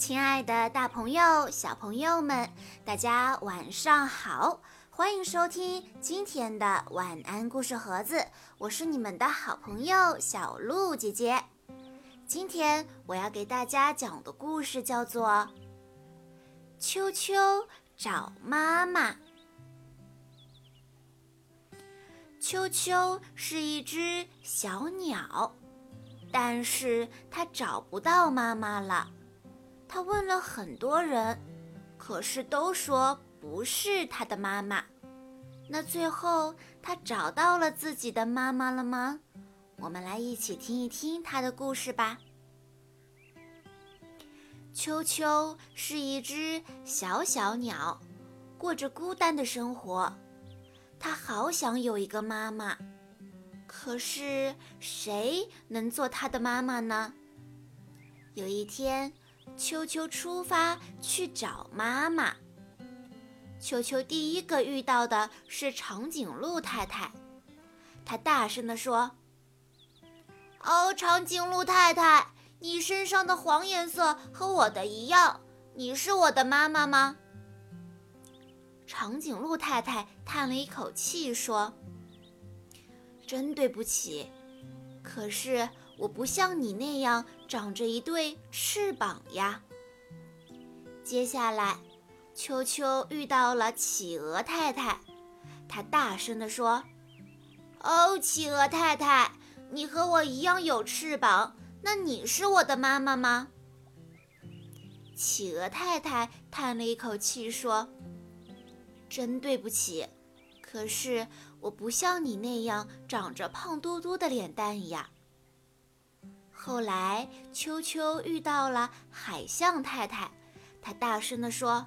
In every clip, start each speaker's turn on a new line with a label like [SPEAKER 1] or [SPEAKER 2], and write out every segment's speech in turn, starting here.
[SPEAKER 1] 亲爱的，大朋友、小朋友们，大家晚上好！欢迎收听今天的晚安故事盒子，我是你们的好朋友小鹿姐姐。今天我要给大家讲的故事叫做《秋秋找妈妈》。秋秋是一只小鸟，但是它找不到妈妈了。他问了很多人，可是都说不是他的妈妈。那最后他找到了自己的妈妈了吗？我们来一起听一听他的故事吧。秋秋是一只小小鸟，过着孤单的生活。他好想有一个妈妈，可是谁能做他的妈妈呢？有一天。秋秋出发去找妈妈。秋秋第一个遇到的是长颈鹿太太，她大声地说：“哦，长颈鹿太太，你身上的黄颜色和我的一样，你是我的妈妈吗？”长颈鹿太太叹了一口气说：“真对不起，可是……”我不像你那样长着一对翅膀呀。接下来，秋秋遇到了企鹅太太，她大声地说：“哦，企鹅太太，你和我一样有翅膀，那你是我的妈妈吗？”企鹅太太叹了一口气说：“真对不起，可是我不像你那样长着胖嘟嘟的脸蛋呀。”后来，秋秋遇到了海象太太，她大声地说：“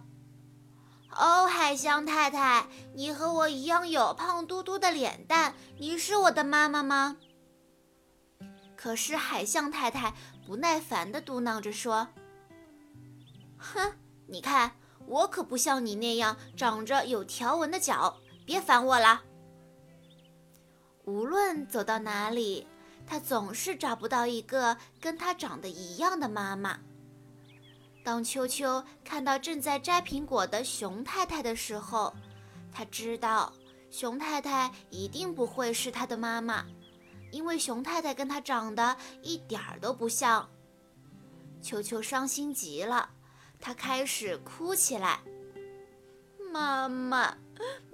[SPEAKER 1] 哦，海象太太，你和我一样有胖嘟嘟的脸蛋，你是我的妈妈吗？”可是海象太太不耐烦地嘟囔着说：“哼，你看，我可不像你那样长着有条纹的脚，别烦我了。”无论走到哪里。他总是找不到一个跟他长得一样的妈妈。当秋秋看到正在摘苹果的熊太太的时候，他知道熊太太一定不会是他的妈妈，因为熊太太跟他长得一点儿都不像。秋秋伤心极了，他开始哭起来：“妈妈，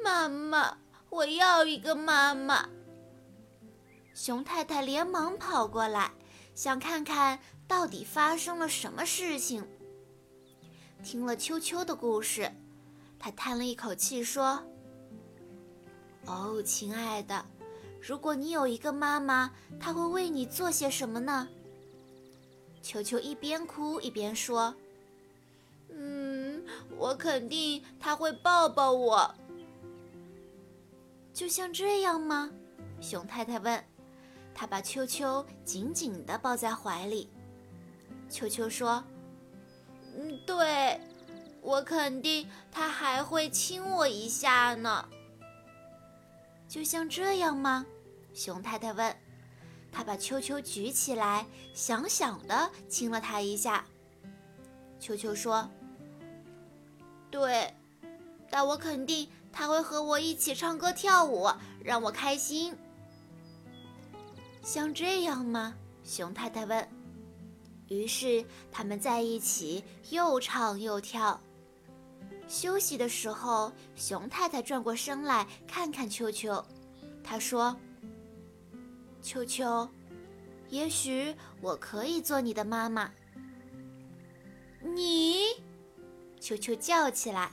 [SPEAKER 1] 妈妈，我要一个妈妈！”熊太太连忙跑过来，想看看到底发生了什么事情。听了秋秋的故事，她叹了一口气说：“哦，亲爱的，如果你有一个妈妈，她会为你做些什么呢？”秋秋一边哭一边说：“嗯，我肯定她会抱抱我。”就像这样吗？熊太太问。他把秋秋紧紧地抱在怀里。秋秋说：“嗯，对，我肯定他还会亲我一下呢。”就像这样吗？熊太太问。他把秋秋举起来，想想的亲了他一下。秋秋说：“对，但我肯定他会和我一起唱歌跳舞，让我开心。”像这样吗？熊太太问。于是他们在一起又唱又跳。休息的时候，熊太太转过身来看看秋秋，她说：“秋秋，也许我可以做你的妈妈。”你，秋秋叫起来。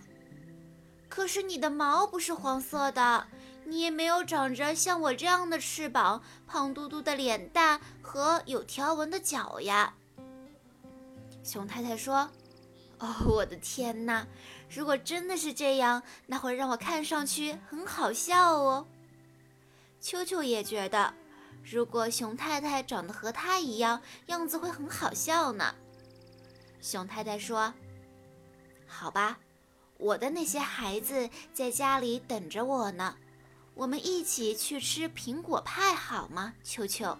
[SPEAKER 1] 可是你的毛不是黄色的。你也没有长着像我这样的翅膀、胖嘟嘟的脸蛋和有条纹的脚呀。熊太太说：“哦，我的天哪！如果真的是这样，那会让我看上去很好笑哦。”秋秋也觉得，如果熊太太长得和他一样，样子会很好笑呢。熊太太说：“好吧，我的那些孩子在家里等着我呢。”我们一起去吃苹果派好吗？秋秋。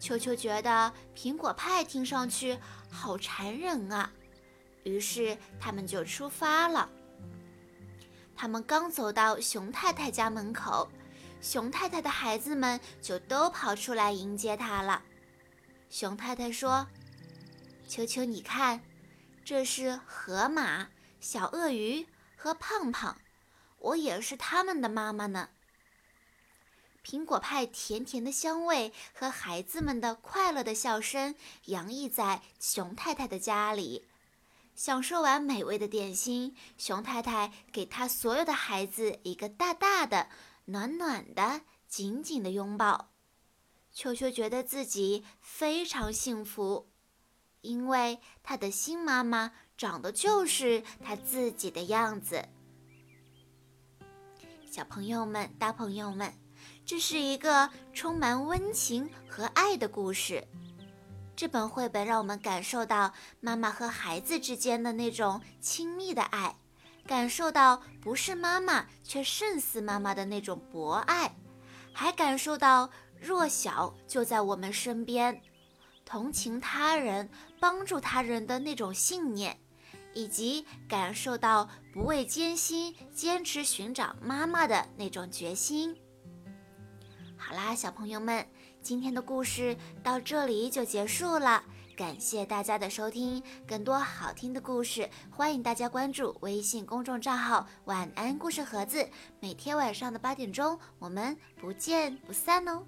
[SPEAKER 1] 秋秋觉得苹果派听上去好馋人啊，于是他们就出发了。他们刚走到熊太太家门口，熊太太的孩子们就都跑出来迎接他了。熊太太说：“秋秋，你看，这是河马、小鳄鱼和胖胖，我也是他们的妈妈呢。”苹果派甜甜的香味和孩子们的快乐的笑声洋溢在熊太太的家里。享受完美味的点心，熊太太给她所有的孩子一个大大的、暖暖的、紧紧的拥抱。球球觉得自己非常幸福，因为他的新妈妈长得就是他自己的样子。小朋友们，大朋友们。这是一个充满温情和爱的故事。这本绘本让我们感受到妈妈和孩子之间的那种亲密的爱，感受到不是妈妈却胜似妈妈的那种博爱，还感受到弱小就在我们身边，同情他人、帮助他人的那种信念，以及感受到不畏艰辛、坚持寻找妈妈的那种决心。好啦，小朋友们，今天的故事到这里就结束了。感谢大家的收听，更多好听的故事，欢迎大家关注微信公众账号“晚安故事盒子”。每天晚上的八点钟，我们不见不散哦。